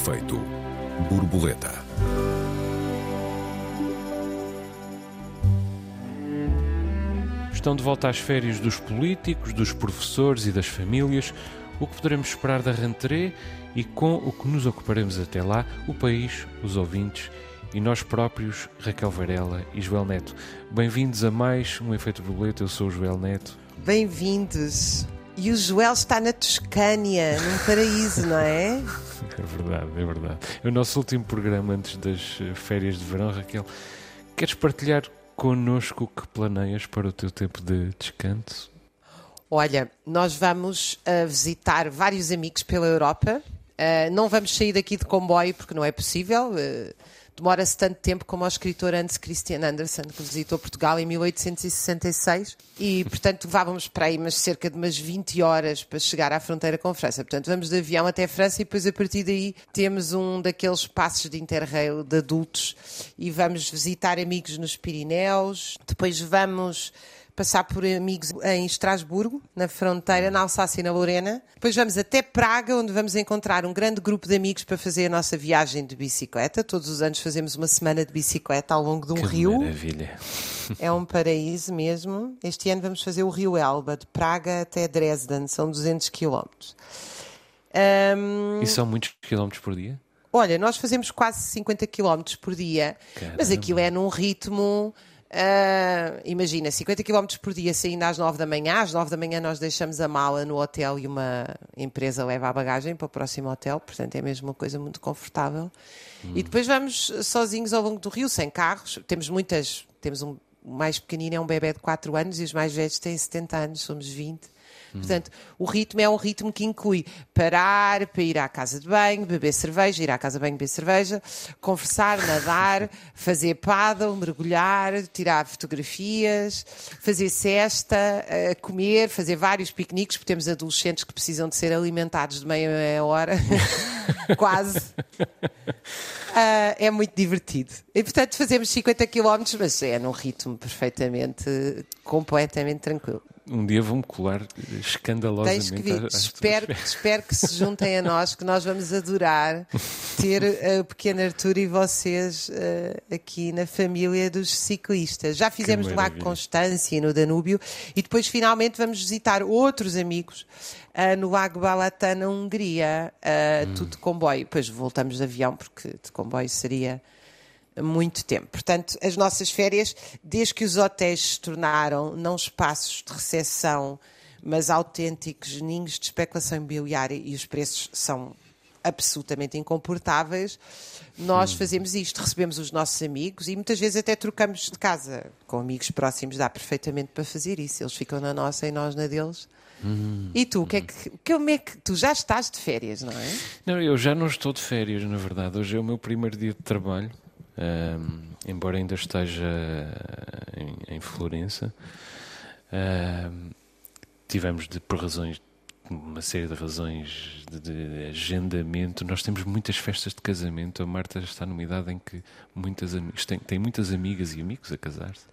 Efeito borboleta. Estão de volta às férias dos políticos, dos professores e das famílias. O que poderemos esperar da rentrée e com o que nos ocuparemos até lá, o país, os ouvintes e nós próprios, Raquel Varela e Joel Neto. Bem-vindos a mais um Efeito Borboleta. Eu sou o Joel Neto. Bem-vindos. E o Joel está na Toscânia, num paraíso, não é? É verdade, é verdade. É o nosso último programa antes das eh, férias de verão, Raquel. Queres partilhar connosco o que planeias para o teu tempo de descanso? Olha, nós vamos uh, visitar vários amigos pela Europa. Uh, não vamos sair daqui de comboio porque não é possível. Uh, demora-se tanto tempo como o escritor Hans Christian Andersen, que visitou Portugal em 1866, e, portanto, vávamos para aí mas cerca de umas 20 horas para chegar à fronteira com a França. Portanto, vamos de avião até a França e depois, a partir daí, temos um daqueles passos de interrail de adultos e vamos visitar amigos nos Pirineus, depois vamos passar por amigos em Estrasburgo, na fronteira, na Alsácia e na Lorena. Depois vamos até Praga, onde vamos encontrar um grande grupo de amigos para fazer a nossa viagem de bicicleta. Todos os anos fazemos uma semana de bicicleta ao longo de um que rio. Maravilha. É um paraíso mesmo. Este ano vamos fazer o rio Elba, de Praga até Dresden, são 200 quilómetros. Um... E são muitos quilómetros por dia? Olha, nós fazemos quase 50 quilómetros por dia, Caramba. mas aquilo é num ritmo Uh, imagina, 50 km por dia saindo às 9 da manhã, às 9 da manhã nós deixamos a mala no hotel e uma empresa leva a bagagem para o próximo hotel, portanto é mesmo uma coisa muito confortável. Hum. E depois vamos sozinhos ao longo do rio, sem carros. Temos muitas, temos um o mais pequenino é um bebê de 4 anos e os mais velhos têm 70 anos, somos 20. Portanto, o ritmo é um ritmo que inclui parar para ir à casa de banho, beber cerveja, ir à casa de banho, beber cerveja, conversar, nadar, fazer paddle, mergulhar, tirar fotografias, fazer cesta, eh, comer, fazer vários piqueniques, porque temos adolescentes que precisam de ser alimentados de meia, meia hora, quase. Uh, é muito divertido. E portanto fazemos 50 km, mas é num ritmo perfeitamente, completamente tranquilo. Um dia vão-me colar escandalosamente. Tens que vir. Espero, que, espero que se juntem a nós, que nós vamos adorar ter o pequeno Arthur e vocês uh, aqui na família dos ciclistas. Já fizemos no Lago Constância no Danúbio e depois finalmente vamos visitar outros amigos uh, no Lago Balatã, na Hungria, uh, hum. tudo de comboio. Depois voltamos de avião, porque de comboio seria muito tempo. Portanto, as nossas férias, desde que os hotéis se tornaram não espaços de recepção, mas autênticos ninhos de especulação imobiliária e os preços são absolutamente incomportáveis, nós hum. fazemos isto, recebemos os nossos amigos e muitas vezes até trocamos de casa com amigos próximos, dá perfeitamente para fazer isso. Eles ficam na nossa e nós na deles. Hum, e tu, hum. que é que, como é que tu já estás de férias, não é? Não, eu já não estou de férias, na verdade. Hoje é o meu primeiro dia de trabalho embora ainda esteja em, em Florença. tivemos, de, por razões, uma série de razões de, de, agendamento, nós temos muitas festas de casamento. A Marta está numa idade em que muitas tem, tem muitas amigas e amigos a casar-se.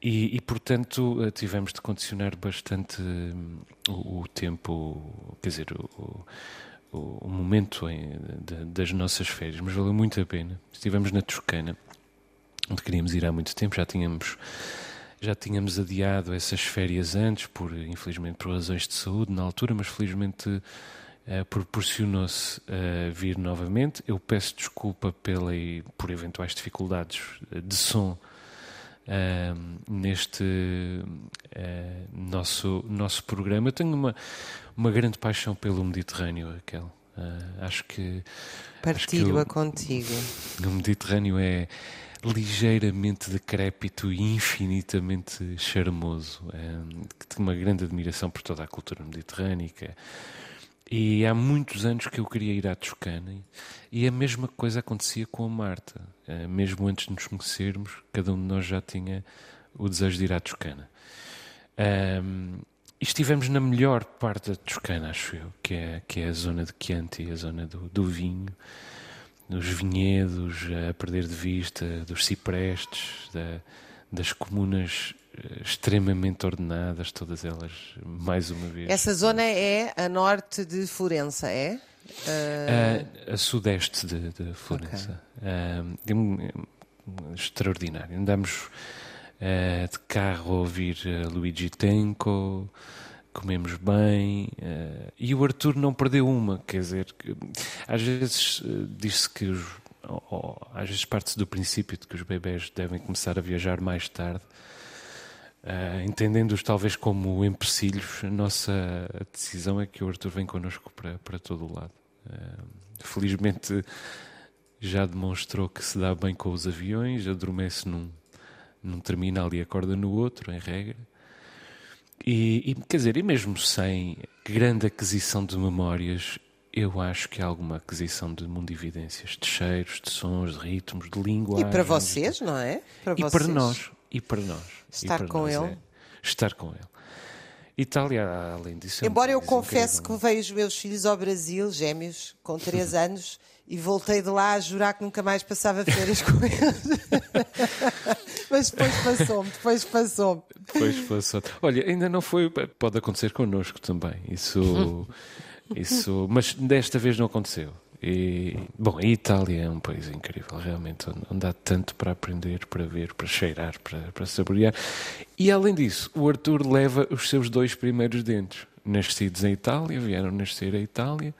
E, e, portanto, eh, tivemos de condicionar bastante hum, o, o tempo, quer dizer, o, o, momento em, de, das nossas férias, mas valeu muito a pena. Estivemos na Toscana, onde queríamos ir há muito tempo, já tínhamos já tínhamos adiado essas férias antes, por infelizmente por razões de saúde na altura, mas felizmente uh, proporcionou-se uh, vir novamente. Eu peço desculpa pela, por eventuais dificuldades de som uh, neste nosso, nosso programa. Eu tenho uma, uma grande paixão pelo Mediterrâneo, Raquel. Uh, acho que. Partilho-a contigo. O Mediterrâneo é ligeiramente decrépito e infinitamente charmoso. É, tenho uma grande admiração por toda a cultura mediterrânica. E há muitos anos que eu queria ir à Toscana e a mesma coisa acontecia com a Marta. É, mesmo antes de nos conhecermos, cada um de nós já tinha o desejo de ir à Toscana. Um, e estivemos na melhor parte da Toscana, acho eu, que é, que é a zona de Chianti, a zona do, do vinho, dos vinhedos a perder de vista, dos ciprestes, da, das comunas eh, extremamente ordenadas, todas elas, mais uma vez. Essa zona é a norte de Florença, é? Uh, a sudeste de, de Florença. Okay. Uh, extraordinário. Andamos uh, de carro a ouvir Luigi Tenco, comemos bem. e o Arthur não perdeu uma, quer dizer, que, às vezes diz-se que os, ou, às vezes parte-se do princípio de que os bebés devem começar a viajar mais tarde. Uh, entendendo-os talvez como empecilhos, a nossa decisão é que o Arthur vem connosco para, para todo o lado. Uh, felizmente já demonstrou que se dá bem com os aviões, adormece num, num terminal e acorda no outro, em regra. E, e, quer dizer, e mesmo sem grande aquisição de memórias, eu acho que há alguma aquisição de mundividências, de cheiros, de sons, de ritmos, de linguagem. E para vocês, não é? Para e vocês. para nós. E para nós. Estar para com nós ele. É estar com ele. Itália, além disso. É Embora eu confesse que veio os meus filhos ao Brasil, gêmeos, com 3 anos, e voltei de lá a jurar que nunca mais passava férias com eles. Mas depois passou-me, depois passou-me. Depois passou. Olha, ainda não foi. Pode acontecer connosco também. Isso. isso mas desta vez não aconteceu. E, bom, a Itália é um país incrível, realmente, onde há tanto para aprender, para ver, para cheirar, para, para saborear. E além disso, o Arthur leva os seus dois primeiros dentes, nascidos em Itália, vieram nascer a Itália,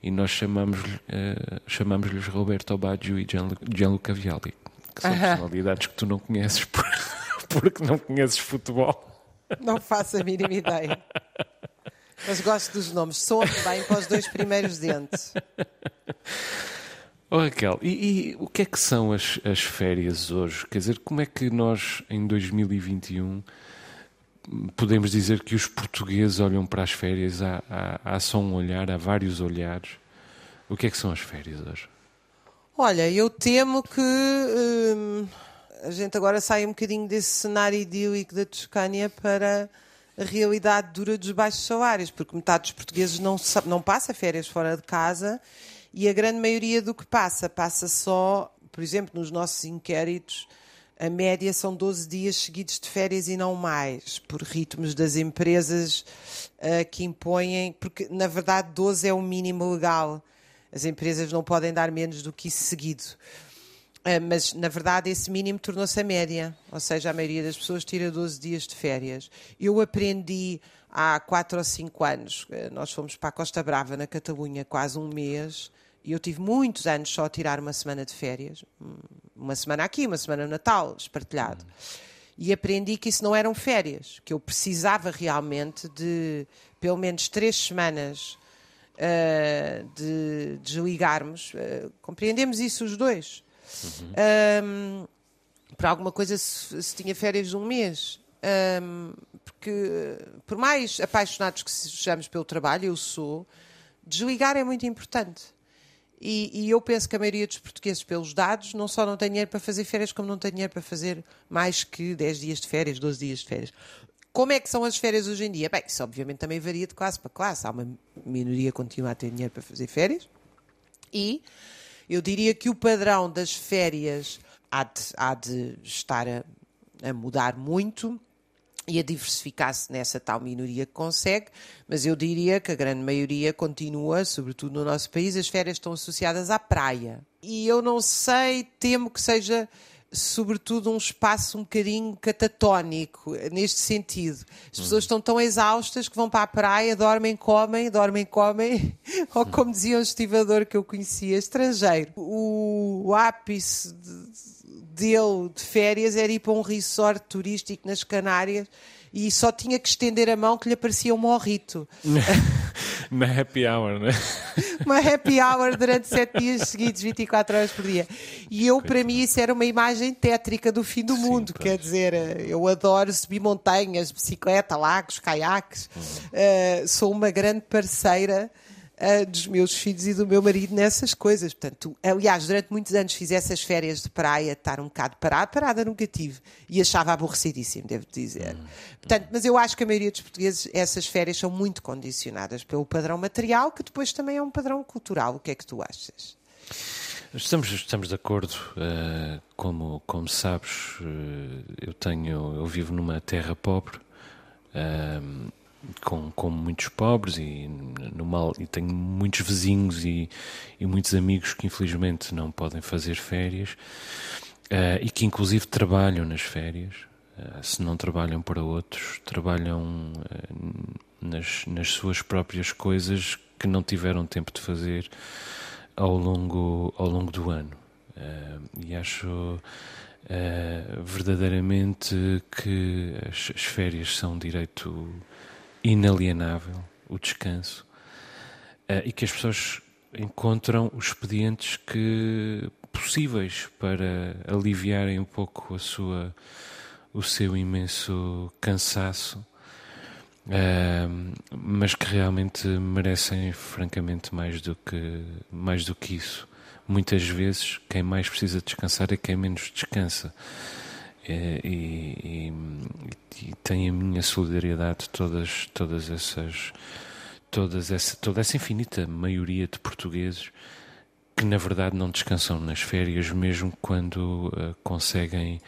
e nós chamamos-lhes uh, chamamos Roberto Baggio e Gianluca Vialli, que são personalidades que tu não conheces por, porque não conheces futebol. Não faço a mínima ideia. Mas gosto dos nomes. Soam bem para os dois primeiros dentes. Oh, Raquel, e, e, o que é que são as, as férias hoje? Quer dizer, como é que nós, em 2021, podemos dizer que os portugueses olham para as férias? Há, há, há só um olhar, há vários olhares. O que é que são as férias hoje? Olha, eu temo que hum, a gente agora saia um bocadinho desse cenário idílico da Toscânia para a realidade dura dos baixos salários, porque metade dos portugueses não, não passa férias fora de casa e a grande maioria do que passa, passa só, por exemplo, nos nossos inquéritos, a média são 12 dias seguidos de férias e não mais, por ritmos das empresas uh, que impõem, porque na verdade 12 é o mínimo legal. As empresas não podem dar menos do que isso seguido. Ah, mas, na verdade, esse mínimo tornou-se a média, ou seja, a maioria das pessoas tira 12 dias de férias. Eu aprendi há 4 ou 5 anos, ah, nós fomos para a Costa Brava, na Catalunha, quase um mês, e eu tive muitos anos só a tirar uma semana de férias, hum, uma semana aqui, uma semana no Natal, espartilhado. E aprendi que isso não eram férias, que eu precisava realmente de pelo menos três semanas uh, de desligarmos. Uh, compreendemos isso os dois Uhum. Um, para alguma coisa se, se, tinha férias de um mês. Um, porque, por mais apaixonados que sejamos pelo trabalho, eu sou, desligar é muito importante. E, e, eu penso que a maioria dos portugueses, pelos dados, não só não tem dinheiro para fazer férias, como não tem dinheiro para fazer mais que 10 dias de férias, 12 dias de férias. Como é que são as férias hoje em dia? Bem, isso obviamente também varia de classe para classe. Há uma minoria que continua a ter dinheiro para fazer férias e eu diria que o padrão das férias há de, há de estar a, a mudar muito e a diversificar-se nessa tal minoria que consegue, mas eu diria que a grande maioria continua, sobretudo no nosso país, as férias estão associadas à praia. E eu não sei, temo que seja sobretudo um espaço um bocadinho catatónico neste sentido. As pessoas estão tão exaustas que vão para a praia, dormem, comem, dormem, comem, ou como dizia um estivador que eu conhecia, estrangeiro. O, ápice de, dele de férias era ir para um resort turístico nas Canárias e só tinha que estender a mão que lhe aparecia um morrito. Na happy hour, né? Uma happy hour durante sete dias seguidos, 24 horas por dia. E eu, para mim, isso era uma imagem tétrica do fim do mundo. Sim, Quer dizer, eu adoro subir montanhas, bicicleta, lagos, caiaques. Uh, sou uma grande parceira uh, dos meus filhos e do meu marido nessas coisas. Portanto, aliás, durante muitos anos fiz essas férias de praia, estar um bocado parada, parada nunca tive. E achava aborrecidíssimo, devo dizer. Hum. Portanto, mas eu acho que a maioria dos portugueses, essas férias são muito condicionadas pelo padrão material, que depois também é um padrão cultural. O que é que tu achas? Estamos, estamos de acordo. Uh, como, como sabes, uh, eu tenho, eu vivo numa terra pobre. Uh, com, com muitos pobres e no mal e tenho muitos vizinhos e, e muitos amigos que infelizmente não podem fazer férias uh, e que inclusive trabalham nas férias uh, se não trabalham para outros trabalham uh, nas, nas suas próprias coisas que não tiveram tempo de fazer ao longo ao longo do ano. E acho verdadeiramente que as, as férias são um direito inalienável, o descanso, uh, e que as pessoas encontram os expedientes que possíveis para aliviarem um pouco a sua o seu imenso cansaço uh, mas que realmente merecem francamente mais do que mais do que isso. Muitas vezes quem mais precisa descansar é quem menos descansa e, e, e, tem a minha solidariedade todas todas essas todas essa toda essa infinita maioria de portugueses que na verdade não descansam nas férias mesmo quando uh, conseguem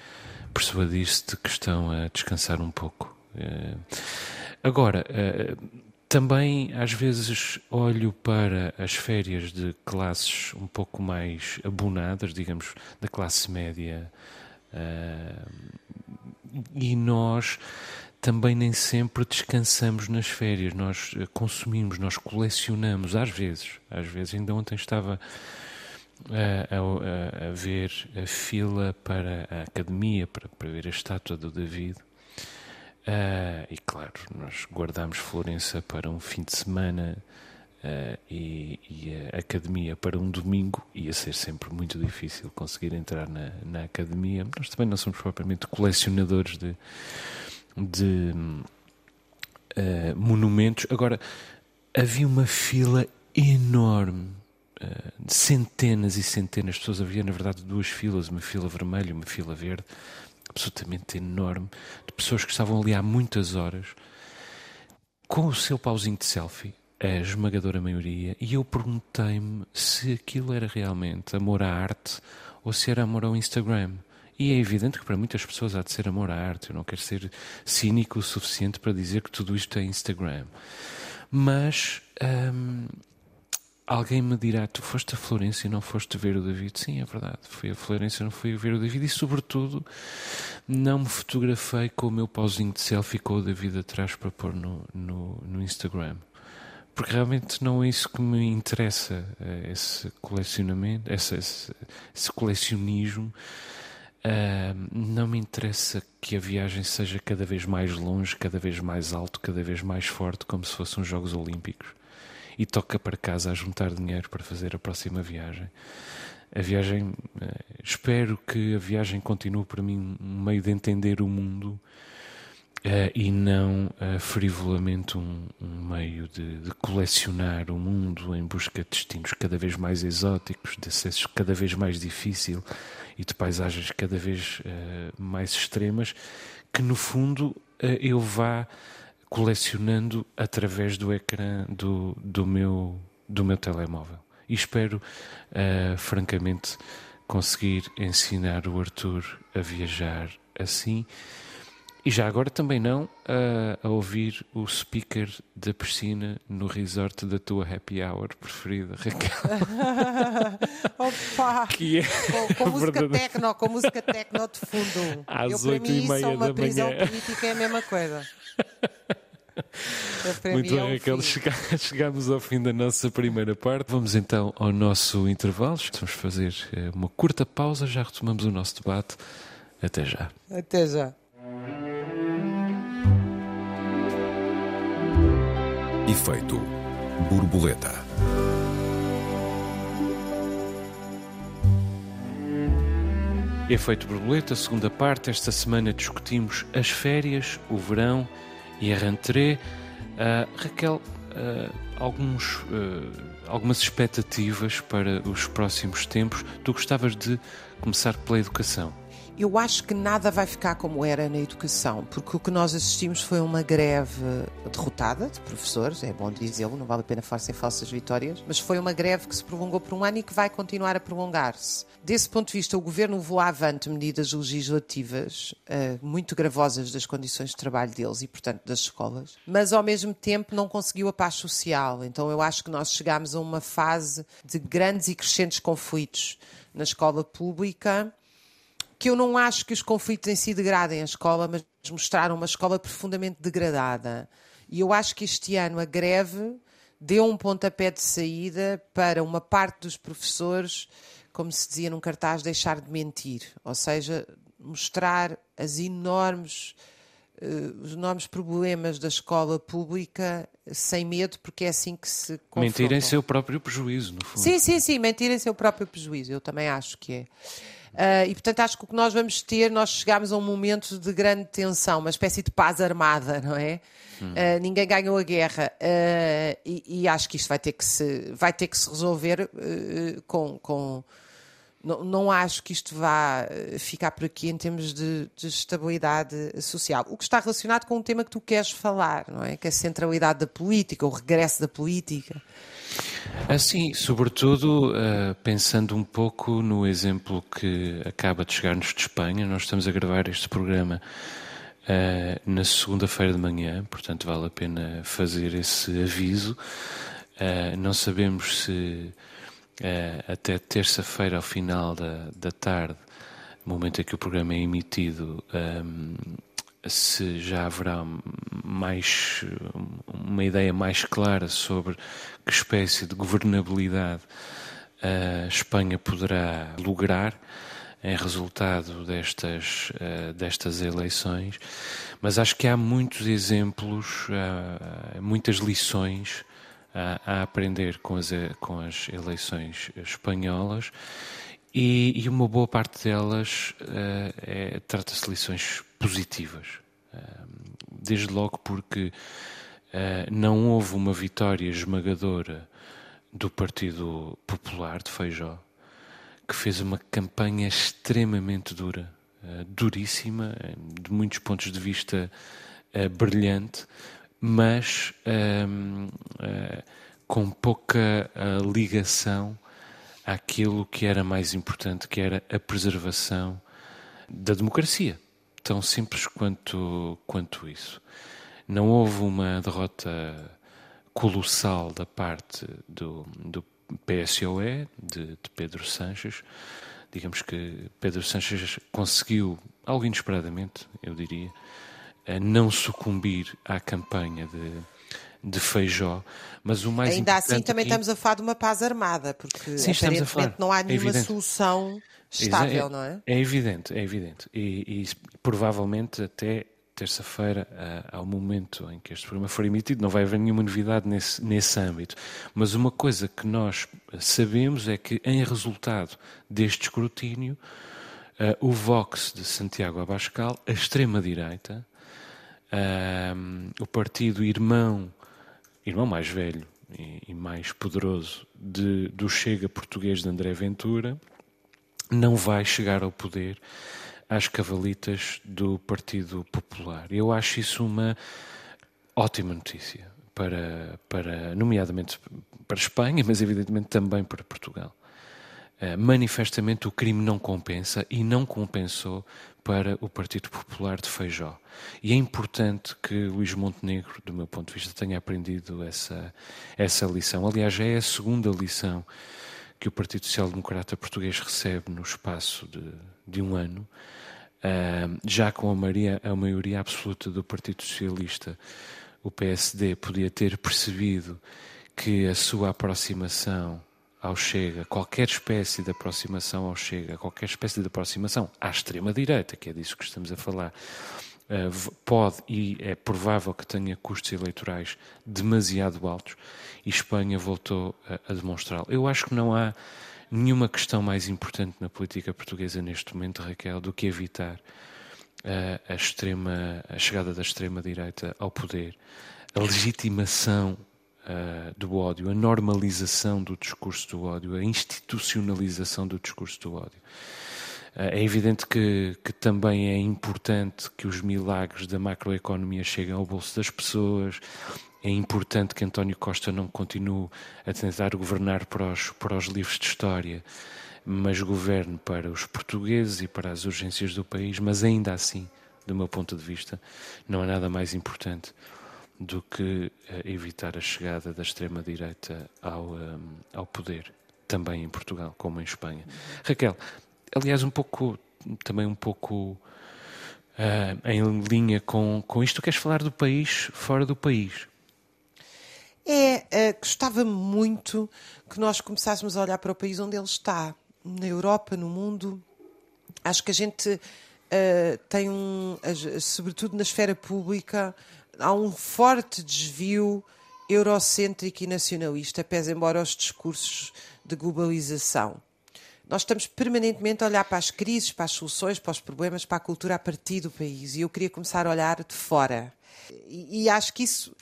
persuadir-se de que estão a descansar um pouco. Uh, agora uh, também às vezes olho para as férias de classes um pouco mais abonadas digamos da classe média e nós também nem sempre descansamos nas férias, nós eh, consumimos, nós colecionamos, às vezes, às vezes, ainda ontem estava a, a, a ver a fila para a academia, para, para ver a estátua do David. Uh, e claro, nós guardamos Florença para um fim de semana Uh, e, e, academia para um domingo ia ser sempre muito difícil conseguir entrar na, na academia. Nós também não somos propriamente colecionadores de, de uh, monumentos. Agora, havia uma fila enorme. Uh, centenas e centenas de pessoas. Havia, na verdade, duas filas: uma fila vermelha e uma fila verde, absolutamente enorme, de pessoas que estavam ali há muitas horas, com o seu pauzinho de selfie, a esmagadora maioria, e eu perguntei-me se aquilo era realmente amor à arte ou se era amor ao Instagram. E é evidente que para muitas pessoas há de ser amor à arte. Eu não quero ser cínico o suficiente para dizer que tudo isto é Instagram. Mas hum, alguém me dirá: Tu foste a Florença e não foste ver o David? Sim, é verdade. Fui a Florença e não fui ver o David. E, sobretudo, não me fotografei com o meu pauzinho de selfie com o David atrás para pôr no, no, no Instagram porque realmente não é isso que me interessa, é esse colecionamento, esse, esse, esse colecionismo. Uh, não me interessa que a viagem seja cada vez mais longe, cada vez mais alto, cada vez mais forte, como se fossem os Jogos Olímpicos. E toca para casa a juntar dinheiro para fazer a próxima viagem. A viagem, uh, espero que a viagem continue para mim um meio de entender o mundo Uh, e não uh, frivolamente um, um meio de, de, colecionar o mundo em busca de destinos cada vez mais exóticos, de acessos cada vez mais difícil e de paisagens cada vez uh, mais extremas, que no fundo eu vá colecionando através do ecrã do, do, meu, do meu telemóvel. E espero, francamente, conseguir ensinar o Arthur a viajar assim e já agora também não a, a ouvir o speaker da piscina no resort da tua happy hour preferida, Raquel. Opa! Que é com, com música tecno, com música tecno de fundo. Às Eu, para mim, isso, é uma prisão manhã. política é a mesma coisa. Muito bem, é Raquel, chegamos ao fim da nossa primeira parte. Vamos então ao nosso intervalo. Vamos fazer eh, uma curta pausa, já retomamos o nosso debate. Até já. Até já. Efeito borboleta. Efeito borboleta, segunda parte. Esta semana discutimos as férias, o verão e a rentrée. Uh, Raquel, uh, alguns, uh, algumas expectativas para os próximos tempos. Tu gostavas de começar pela educação? Eu acho que nada vai ficar como era na educação, porque o que nós assistimos foi uma greve derrotada de professores, é bom dizê-lo, não vale a pena falar sem falsas vitórias, mas foi uma greve que se prolongou por um ano e que vai continuar a prolongar-se. Desse ponto de vista, o governo levou avante medidas legislativas uh, muito gravosas das condições de trabalho deles e, portanto, das escolas, mas ao mesmo tempo não conseguiu a paz social. Então, eu acho que nós chegámos a uma fase de grandes e crescentes conflitos na escola pública que eu não acho que os conflitos em si degradem a escola, mas mostraram uma escola profundamente degradada. E eu acho que este ano a greve deu um pontapé de saída para uma parte dos professores, como se dizia num cartaz, deixar de mentir, ou seja, mostrar as enormes uh, os enormes problemas da escola pública sem medo, porque é assim que se confrontam. Mentir em seu próprio prejuízo, no fundo. Sim, sim, sim, mentir em seu próprio prejuízo, eu também acho que é. Uh, e portanto acho que o que nós vamos ter, nós chegamos a um momento de grande tensão, uma espécie de paz armada, não é? Hum. Uh, ninguém ganhou a guerra uh, e, e, acho que isto vai ter que se, vai ter que se resolver com, com não, não, acho que isto vá ficar por aqui em termos de, de, estabilidade social. O que está relacionado com o tema que tu queres falar, não é? Que é a centralidade da política, o regresso da política. Assim, sobretudo uh, pensando um pouco no exemplo que acaba de chegar-nos de Espanha, nós estamos a gravar este programa uh, na segunda-feira de manhã, portanto vale a pena fazer esse aviso. Uh, não sabemos se até terça-feira, ao final da, da tarde, momento em que o programa é emitido, um, se já haverá mais uma ideia mais clara sobre que espécie de governabilidade a Espanha poderá lograr em resultado destas, uh, destas eleições, mas acho que há muitos exemplos, uh, muitas lições a, aprender com as, com as eleições espanholas. E, e uma boa parte delas é, trata-se de lições positivas. desde logo porque uh, não houve uma vitória esmagadora do Partido Popular de Feijó, que fez uma campanha extremamente dura, uh, duríssima, de muitos pontos de vista brilhante, mas com pouca ligação àquilo que era mais importante, que era a preservação da democracia. Tão simples quanto, quanto isso. Não houve uma derrota colossal da parte do, do PSOE, de, de Pedro Sanches. Digamos que Pedro Sanches conseguiu, algo inesperadamente, eu diria, não sucumbir à campanha de de Feijó, mas o mais Ainda assim também aqui... estamos a falar de uma paz armada, porque Sim, aparentemente não há é nenhuma é solução estável, é, não é? É evidente, é evidente. E, e provavelmente até terça-feira, ao momento em que este programa for emitido, não vai haver nenhuma novidade nesse, nesse âmbito. Mas uma coisa que nós sabemos é que, em resultado deste escrutínio, uh, o Vox de Santiago Abascal, a extrema-direita, uh, o partido irmão irmão mais velho e, e mais poderoso de, do Chega português de André Ventura, não vai chegar ao poder às cavalitas do Partido Popular. Eu acho isso uma ótima notícia para, para nomeadamente para Espanha, mas evidentemente também para Portugal. Uh, manifestamente o crime não compensa e não compensou para o Partido Popular de Feijó. E é importante que Luís Montenegro, do meu ponto de vista, tenha aprendido essa, essa lição. Aliás, já é a segunda lição que o Partido Social Democrata Português recebe no espaço de, de um ano, uh, já com a maioria, a maioria absoluta do Partido Socialista, o PSD podia ter percebido que a sua aproximação ao Chega, qualquer espécie de aproximação ao Chega, qualquer espécie de aproximação à extrema-direita, que é disso que estamos a falar, eh, pode e é provável que tenha custos eleitorais demasiado altos e Espanha voltou a, demonstrá-lo. Eu acho que não há nenhuma questão mais importante na política portuguesa neste momento, Raquel, do que evitar a, a extrema, a chegada da extrema-direita ao poder, a legitimação uh, do ódio, a normalização do discurso do ódio, a institucionalização do discurso do ódio. É evidente que, que, também é importante que os milagres da macroeconomia cheguem ao bolso das pessoas. É importante que António Costa não continue a tentar governar para os, para os livros de história, mas governe para os portugueses e para as urgências do país. Mas ainda assim, do meu ponto de vista, não há nada mais importante do que uh, evitar a chegada da extrema-direita ao, um, ao poder, também em Portugal, como em Espanha. Raquel, aliás, um pouco, também um pouco uh, em linha com, com isto, queres falar do país fora do país? É, uh, gostava muito que nós começássemos a olhar para o país onde ele está, na Europa, no mundo. Acho que a gente uh, tem um, sobretudo na esfera pública, há um forte desvio eurocêntrico e nacionalista, pese embora os discursos de globalização. Nós estamos permanentemente a olhar para as crises, para as soluções, para os problemas, para a cultura a partir do país. E eu queria começar a olhar de fora. E, e acho que isso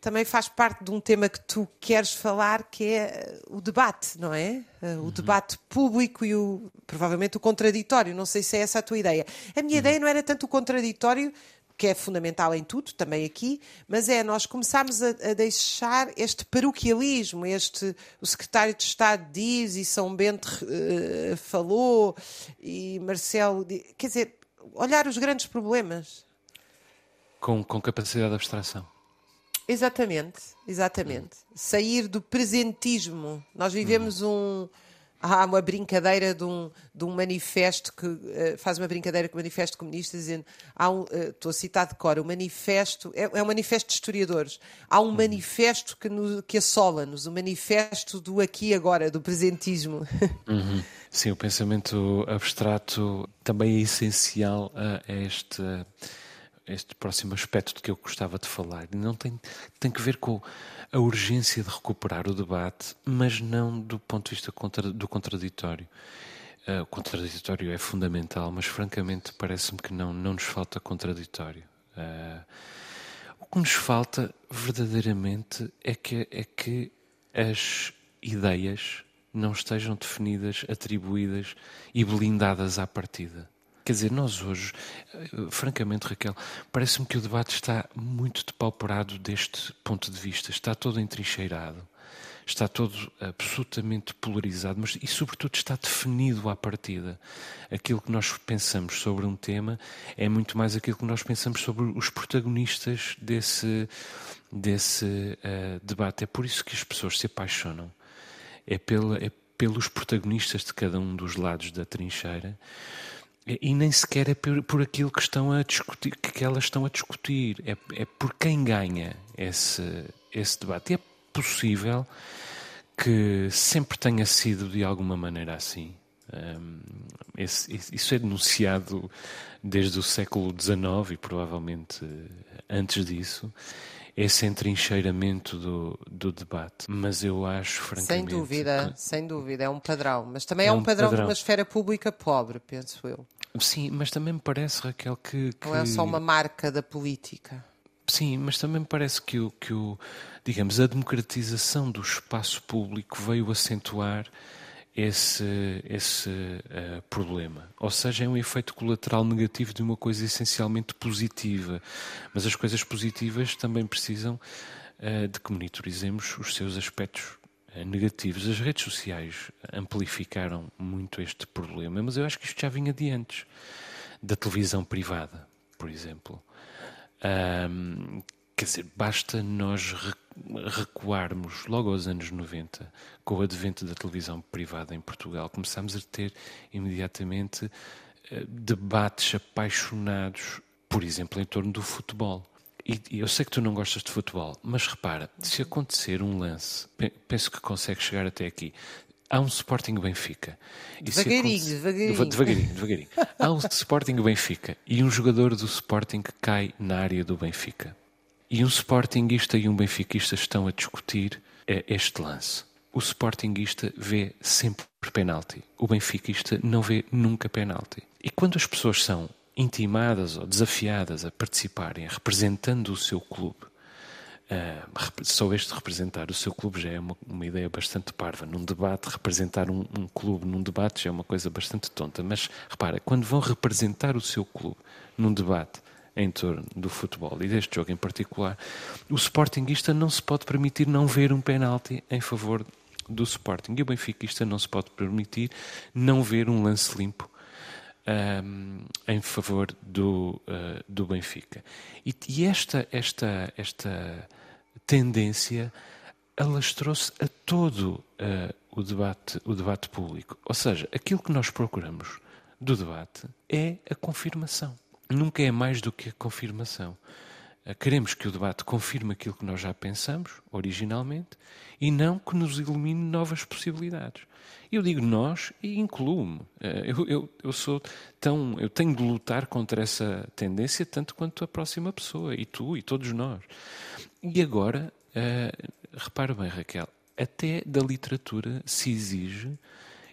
também faz parte de um tema que tu queres falar, que é o debate, não é? O uhum. debate público e o, provavelmente o contraditório. Não sei se é essa a tua ideia. A minha uhum. ideia não era tanto o contraditório, que é fundamental em tudo, também aqui, mas é nós começarmos a, a, deixar este paroquialismo, este o secretário de Estado diz e São Bento uh, falou e Marcelo, quer dizer, olhar os grandes problemas com, com capacidade de abstração. Exatamente, exatamente. Sair do presentismo. Nós vivemos um há uma brincadeira de um, de um manifesto que uh, faz uma brincadeira com o manifesto comunista dizendo há um, uh, estou a citar de cor, o manifesto é, é um manifesto de historiadores há um manifesto que, no, que assola-nos, o manifesto do aqui e agora, do presentismo uhum. Sim, o pensamento abstrato também é essencial a este este próximo aspecto de que eu gostava de falar. Não tem, tem que ver com a urgência de recuperar o debate, mas não do ponto de vista contra, do contraditório. Uh, o contraditório é fundamental, mas francamente parece-me que não, não nos falta contraditório. Uh, o que nos falta verdadeiramente é que, é que as ideias não estejam definidas, atribuídas e blindadas à partida. Quer dizer, nós hoje, eh, francamente, Raquel, parece-me que o debate está muito depauperado deste ponto de vista, está todo entrincheirado, está todo absolutamente polarizado, mas e sobretudo está definido à partida. Aquilo que nós pensamos sobre um tema é muito mais aquilo que nós pensamos sobre os protagonistas desse, desse uh, debate. É por isso que as pessoas se apaixonam. É, pela, é pelos protagonistas de cada um dos lados da trincheira e nem sequer é por, por, aquilo que estão a discutir, que elas estão a discutir, é, é por quem ganha esse, esse debate. E é possível que sempre tenha sido de alguma maneira assim. Um, esse, isso é denunciado desde o século XIX e provavelmente antes disso esse entrincheiramento do, do debate. Mas eu acho, francamente. Sem dúvida, sem dúvida, é um padrão. Mas também é, é um, padrão, padrão, de uma esfera pública pobre, penso eu. Sim, mas também me parece, Raquel, que. que... Não é só uma marca da política. Sim, mas também me parece que o, que o, digamos, a democratização do espaço público veio acentuar esse, esse uh, problema. Ou seja, é um efeito colateral negativo de uma coisa essencialmente positiva. Mas as coisas positivas também precisam uh, de que monitorizemos os seus aspectos negativos. As redes sociais amplificaram muito este problema, mas eu acho que isto já vinha de antes. Da televisão privada, por exemplo. Um, quer dizer, basta nós recuarmos logo aos anos 90, com o advento da televisão privada em Portugal, começamos a ter imediatamente eh, debates apaixonados, por exemplo, em torno do futebol. E eu sei que tu não gostas de futebol, mas repara, se acontecer um lance, penso que consegue chegar até aqui. Há um Sporting Benfica. Devagarinho, aconte... devagarinho. Devagarinho, devagarinho. Há um Sporting Benfica e um jogador do Sporting que cai na área do Benfica. E um Sportingista e um Benfiquista estão a discutir é, este lance. O Sportingista vê sempre penalti. O Benfiquista não vê nunca penalti. E quando as pessoas são intimadas ou desafiadas a participarem, representando o seu clube Uh, só este representar o seu clube já é uma, uma ideia bastante parva. Num debate, representar um, um, clube num debate já é uma coisa bastante tonta. Mas repara, quando vão representar o seu clube num debate em torno do futebol e deste jogo em particular, o Sportingista não se pode permitir não ver um penalti em favor do Sporting. E o Benfiquista não se pode permitir não ver um lance limpo um, em favor do, uh, do Benfica. E, e, esta, esta, esta tendência alastrou-se a todo uh, o, debate, o debate público. Ou seja, aquilo que nós procuramos do debate é a confirmação. Nunca é mais do que a confirmação. Uh, queremos que o debate confirme aquilo que nós já pensamos originalmente e não que nos ilumine novas possibilidades. Eu digo nós e incluo-me. Uh, eu, eu, eu, sou tão. Eu tenho de lutar contra essa tendência tanto quanto a próxima pessoa, e tu e todos nós. E agora, uh, repara bem, Raquel, até da literatura se exige,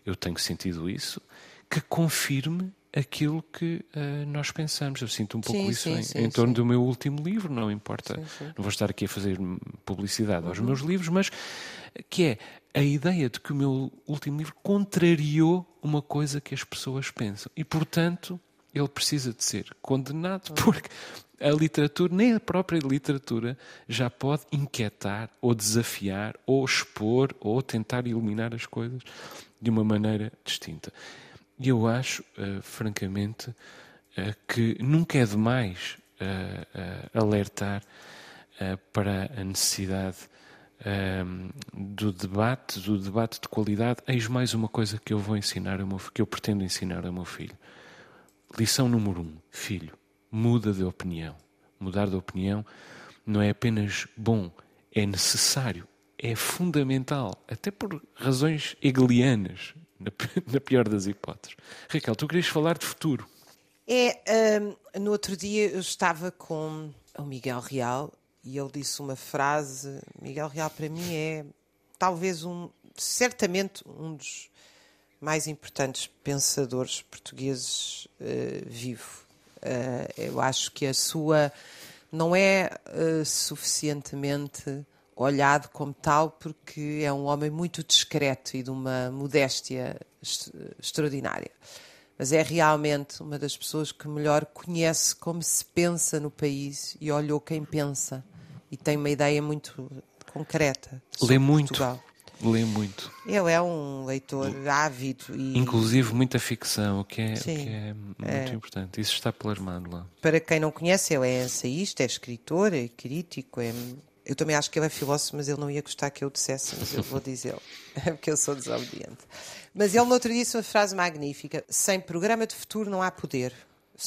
eu tenho sentido isso, que confirme aquilo que uh, nós pensamos. Eu sinto um pouco sim, isso sim, em, sim, em, torno do meu último livro, não importa. Não vou estar aqui a fazer publicidade uhum. aos meus livros, mas que é a ideia de que o meu último livro contrariou uma coisa que as pessoas pensam. E, portanto, ele precisa de ser condenado, porque a literatura, nem a própria literatura, já pode inquietar, ou desafiar, ou expor, ou tentar eliminar as coisas de uma maneira distinta. E eu acho, uh, francamente, uh, que nunca é demais uh, alertar para a necessidade do debate, do debate de qualidade. Eis mais uma coisa que eu vou ensinar, meu, que eu pretendo ensinar ao meu filho. Lição número um, filho muda de opinião. Mudar de opinião não é apenas bom, é necessário, é fundamental, até por razões hegelianas, na pior das hipóteses. Raquel, tu querias falar de futuro. É, um, no outro dia eu estava com o Miguel Real e ele disse uma frase. Miguel Real para mim é talvez um, certamente um dos mais importantes pensadores portugueses uh, vivo. Uh, eu acho que a sua não é uh, suficientemente olhado como tal, porque é um homem muito discreto e de uma modéstia extraordinária. Mas é realmente uma das pessoas que melhor conhece como se pensa no país e olhou quem pensa e tem uma ideia muito concreta. Lê muito. Portugal. Lê muito. Ele é um leitor ávido. E... Inclusive muita ficção, o que é, que é muito é. importante. Isso está plasmado lá. Para quem não conhece, ele é ensaísta, é escritor, é crítico. É... Eu também acho que ele é filósofo, mas ele não ia gostar que eu dissesse, mas eu vou dizê-lo, porque eu sou desobediente. Mas ele no outro dia disse uma frase magnífica: sem programa de futuro não há poder,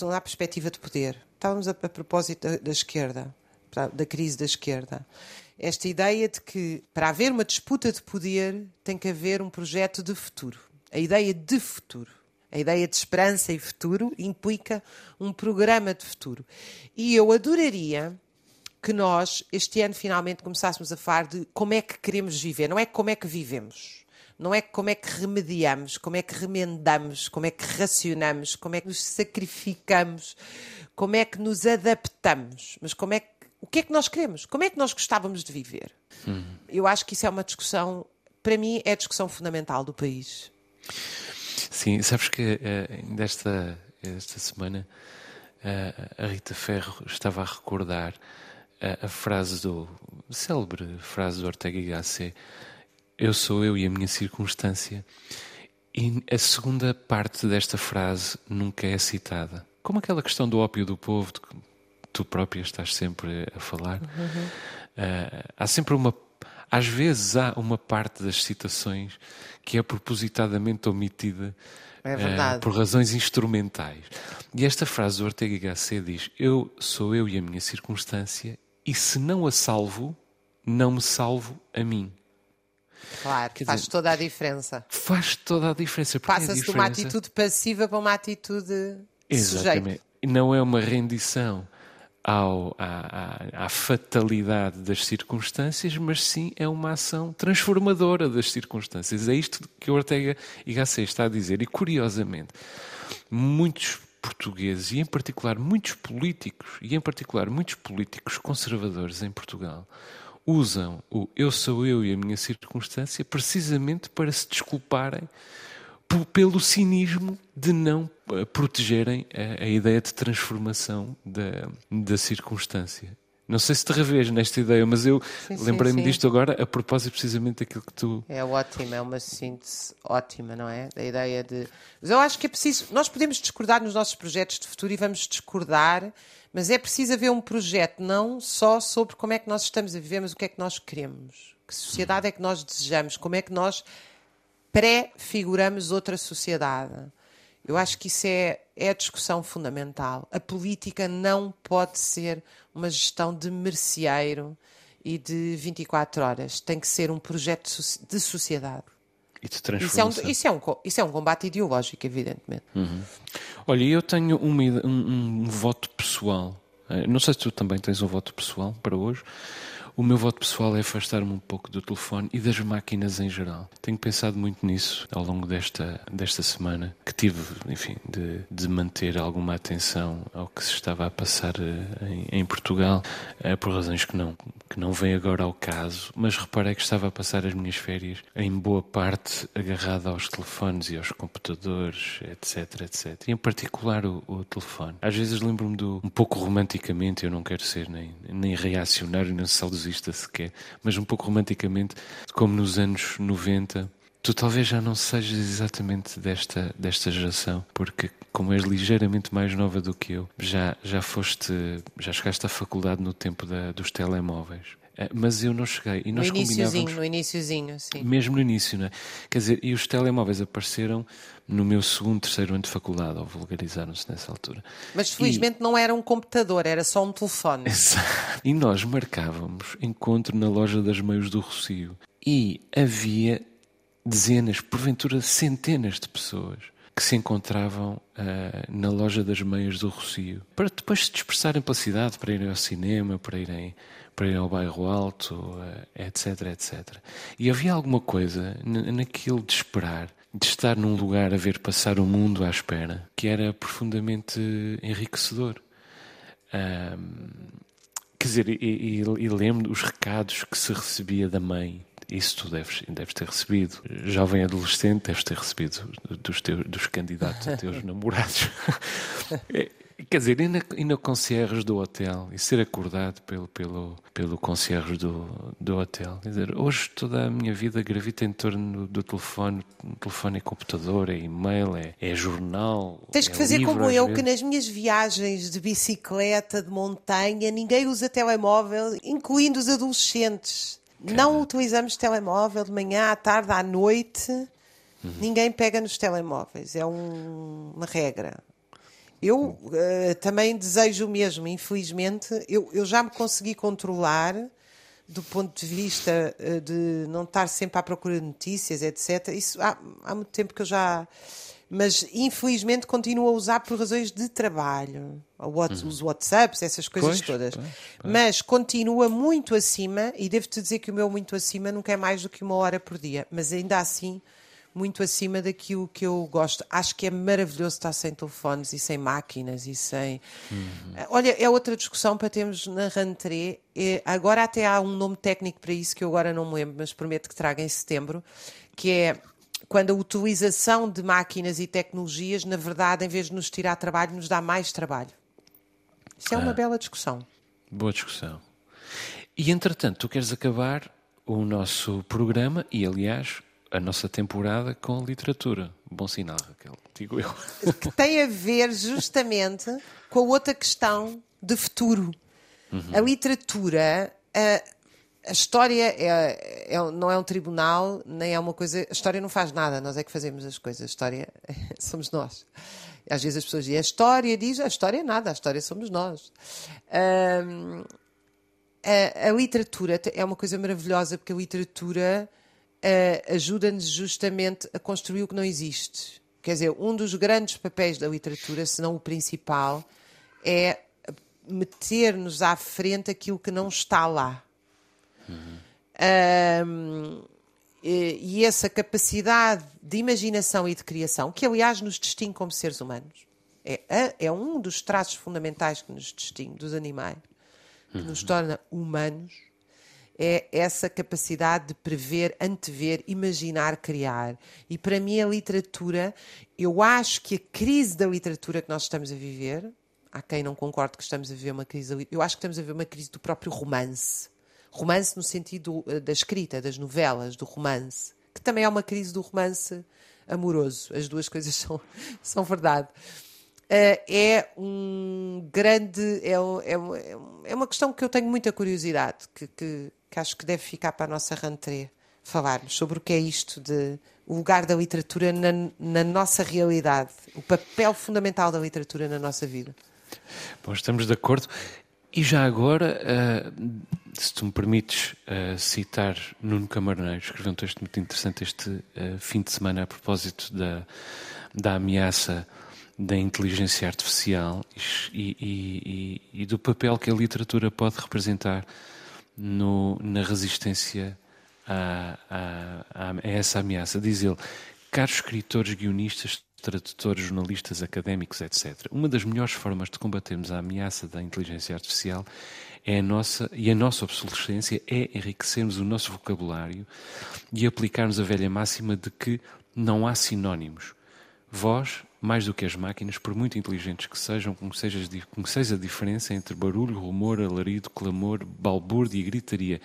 não há perspectiva de poder. Estávamos a, a propósito da, da esquerda, da crise da esquerda esta ideia de que para haver uma disputa de poder tem que haver um projeto de futuro. A ideia de futuro. A ideia de esperança e futuro implica um programa de futuro. E eu adoraria que nós, este ano, finalmente começássemos a falar de como é que queremos viver, não é como é que vivemos. Não é como é que remediamos, como é que remendamos, como é que racionamos, como é que nos sacrificamos, como é que nos adaptamos, mas como é que o que é que nós queremos? Como é que nós gostávamos de viver? Uhum. Eu acho que isso é uma discussão, para mim, é a discussão fundamental do país. Sim, sabes que uh, desta esta semana uh, a Rita Ferro estava a recordar a frase do a célebre frase do Ortega y Gasset eu sou eu e a minha circunstância e a segunda parte desta frase nunca é citada como aquela questão do ópio do povo de, tu própria estás sempre a falar, uhum. uh, há sempre uma. Às vezes há uma parte das citações que é propositadamente omitida é uh, por razões instrumentais. E esta frase do Ortega y Gasset diz: Eu sou eu e a minha circunstância, e se não a salvo, não me salvo a mim. Claro, Quer faz dizer, toda a diferença. Faz toda a diferença. Passa-se de uma atitude passiva para uma atitude Exatamente. sujeita. Não é uma rendição ao, à, à, à, fatalidade das circunstâncias, mas sim é uma ação transformadora das circunstâncias. É isto que o Ortega y Gasset está a dizer. E curiosamente, muitos portugueses, e em particular muitos políticos, e em particular muitos políticos conservadores em Portugal, usam o eu sou eu e a minha circunstância precisamente para se desculparem pelo cinismo de não eh, protegerem a, a ideia de transformação da, da circunstância. Não sei se te revês nesta ideia, mas eu lembrei-me disto agora a propósito precisamente daquilo que tu. É ótimo, é uma síntese ótima, não é? Da ideia de. Mas eu acho que é preciso. Nós podemos discordar nos nossos projetos de futuro e vamos discordar, mas é preciso haver um projeto não só sobre como é que nós estamos a viver, mas o que é que nós queremos. Que sociedade é que nós desejamos? Como é que nós pré-figuramos outra sociedade? Eu acho que isso é, é a discussão fundamental. A política não pode ser uma gestão de merceeiro e de 24 horas. Tem que ser um projeto de sociedade. E de transformação. Isso é um, isso é um, isso é um combate ideológico, evidentemente. Uhum. Olha, eu tenho uma, um, um voto pessoal. Eh, não sei se tu também tens um voto pessoal para hoje. O meu voto pessoal é afastar-me um pouco do telefone e das máquinas em geral. Tenho pensado muito nisso ao longo desta, desta semana, que tive, enfim, de, de manter alguma atenção ao que se estava a passar eh, em, em Portugal, é, por razões que não, que não vêm agora ao caso, mas reparei que estava a passar as minhas férias em boa parte agarrado aos telefones e aos computadores, etc, etc. E em particular o, o telefone. Às vezes lembro-me do, um pouco romanticamente, eu não quero ser nem, nem reacionário, nem saudosista, sequer, mas um pouco romanticamente, como nos anos 90. Tu talvez já não sejas exatamente desta, desta geração, porque como és ligeiramente mais nova do que eu, já, já foste, já chegaste à faculdade no tempo da, dos telemóveis. Eh, mas eu não cheguei. E nós no iníciozinho, no iníciozinho, sim. Mesmo no início, não é? Quer dizer, e os telemóveis apareceram no meu segundo, terceiro ano de faculdade, ou vulgarizaram-se nessa altura. Mas felizmente e... não era um computador, era só um telefone. Exato. E nós marcávamos encontro na loja das meios do Rocio. E havia dezenas, porventura centenas de pessoas que se encontravam uh, na loja das meias do Rocio para depois se dispersarem pela cidade, para irem ao cinema, para irem para ir ao bairro alto, etc, etc. E havia alguma coisa naquilo de esperar, de estar num lugar a ver passar o mundo à espera, que era profundamente enriquecedor. Um, quer dizer, e, e, e, lembro os recados que se recebia da mãe. Isso tu deves, deves ter recebido. Jovem adolescente, deves ter recebido dos, teus, dos candidatos a teus namorados. É, Quer dizer, e na, e na concierge do hotel, e ser acordado pelo, pelo, pelo concierge do, do hotel. Quer dizer, hoje toda a minha vida gravita em torno do telefone, telefone e computador, é e-mail, é, é jornal. Tens é que fazer livro, como eu, vezes. que nas minhas viagens de bicicleta, de montanha, ninguém usa telemóvel, incluindo os adolescentes. Cara. Não utilizamos telemóvel de manhã, à tarde, à noite. Uhum. Ninguém pega nos telemóveis. É um, uma regra. Eu uh, também desejo o mesmo, infelizmente. Eu, eu já me consegui controlar do ponto de vista uh, de não estar sempre à procura de notícias, etc. Isso há, há muito tempo que eu já. Mas infelizmente continuo a usar por razões de trabalho. Uhum. Os WhatsApps, essas coisas pois, todas. Pois, pois. Mas continua muito acima, e devo-te dizer que o meu muito acima nunca é mais do que uma hora por dia. Mas ainda assim muito acima daquilo que eu gosto. Acho que é maravilhoso estar sem telefones e sem máquinas e sem. Uhum. Olha, é outra discussão para termos na Rantré. É, agora até há um nome técnico para isso que eu agora não me lembro, mas prometo que traga em setembro, que é quando a utilização de máquinas e tecnologias, na verdade, em vez de nos tirar trabalho, nos dá mais trabalho. Isso é uma ah, bela discussão. Boa discussão. E entretanto, tu queres acabar o nosso programa, e aliás, a nossa temporada com literatura. Bom sinal, Raquel, digo eu. Que tem a ver justamente com a outra questão de futuro. Uhum. A literatura, a, a história é, é, não é um tribunal, nem é uma coisa. A história não faz nada, nós é que fazemos as coisas. A história somos nós. Às vezes as pessoas dizem a história diz a história é nada, a história somos nós. Um, a, a literatura é uma coisa maravilhosa porque a literatura uh, ajuda-nos justamente a construir o que não existe. Quer dizer, um dos grandes papéis da literatura, se não o principal, é meter-nos à frente aquilo que não está lá. Uhum. Um, e, e essa capacidade de imaginação e de criação, que aliás nos distingue como seres humanos, é, a- é um dos traços fundamentais que nos distingue dos animais, que nos torna humanos, é essa capacidade de prever, antever, imaginar, criar. E para mim a literatura, eu acho que a crise da literatura que nós estamos a viver, há quem não concorde que estamos a viver uma crise, eu acho que estamos a viver uma crise do próprio romance. Romance no sentido eh, da escrita, das novelas, do romance, que também é uma crise do romance amoroso. As duas coisas são, são verdade. Eh, é um grande. É, é, é é uma questão que eu tenho muita curiosidade, que, que, que acho que deve ficar para a nossa rentrée falarmos sobre o que é isto de o lugar da literatura na, na nossa realidade, o papel fundamental da literatura na nossa vida. Bom, estamos de acordo. E já agora, ah, se tu me permites ah, citar Nuno Camarneiro, escreveu um texto muito interessante este ah, fim de semana a propósito da, da ameaça da inteligência artificial e, e- e- e do papel que a literatura pode representar no- na resistência a, a- a- essa ameaça. Diz ele, caros escritores, guionistas, tradutores, jornalistas, académicos, etc. Uma das melhores formas de combatermos a ameaça da inteligência artificial é a nossa, e a nossa obsolescência é enriquecermos o nosso vocabulário e aplicarmos a velha máxima de que não há sinónimos. Vós, mais do que as máquinas, por muito inteligentes que sejam, conheceis a- a diferença entre barulho, rumor, alarido, clamor, balbúrdia e gritaria.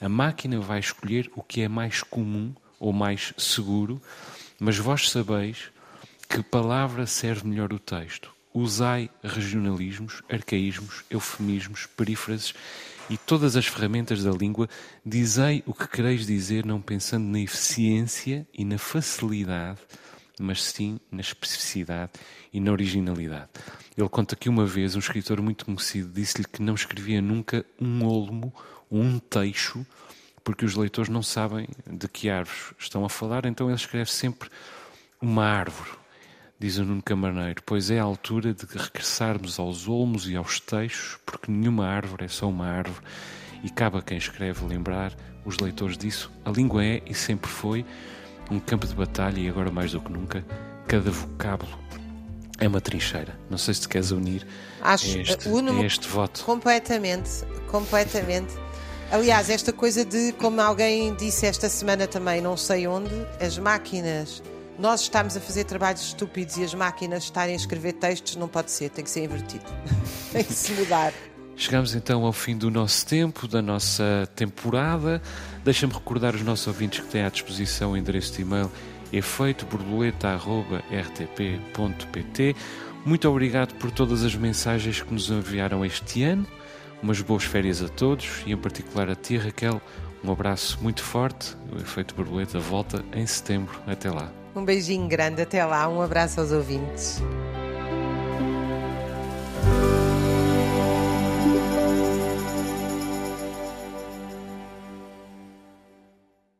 A máquina vai escolher o que é mais comum ou mais seguro, mas vós sabeis que palavra serve melhor o texto. Usai regionalismos, arcaísmos, eufemismos, perífrases e todas as ferramentas da língua. Dizei o que quereis dizer, não pensando na eficiência e na facilidade, mas sim na especificidade e na originalidade. Ele conta que uma vez um escritor muito conhecido disse-lhe que não escrevia nunca um olmo ou um teixo, porque os leitores não sabem de que árvores estão a falar, então ele escreve sempre uma árvore, diz o Nuno Camarneiro, pois é a altura de regressarmos aos olmos e aos teixos, porque nenhuma árvore é só uma árvore, e cabe a quem escreve lembrar os leitores disso. A língua é e sempre foi um campo de batalha e agora mais do que nunca, cada vocábulo é uma trincheira. Não sei se te queres unir Acho, a este, uh, a este voto. Completamente, completamente. Aliás, esta coisa de, como alguém disse esta semana também, não sei onde, as máquinas. Nós estamos a fazer trabalhos estúpidos e as máquinas estarem a escrever textos, não pode ser, tem que ser invertido. tem que se mudar. Chegamos então ao fim do nosso tempo, da nossa temporada. Deixa-me recordar os nossos ouvintes que têm à disposição o endereço de e-mail efeitoborboleta.rtp.pt. Muito obrigado por todas as mensagens que nos enviaram este ano. Umas boas férias a todos e, em particular, a ti, Raquel. Um abraço muito forte. O Efeito Borboleta volta em setembro. Até lá. Um beijinho grande, até lá, um abraço aos ouvintes.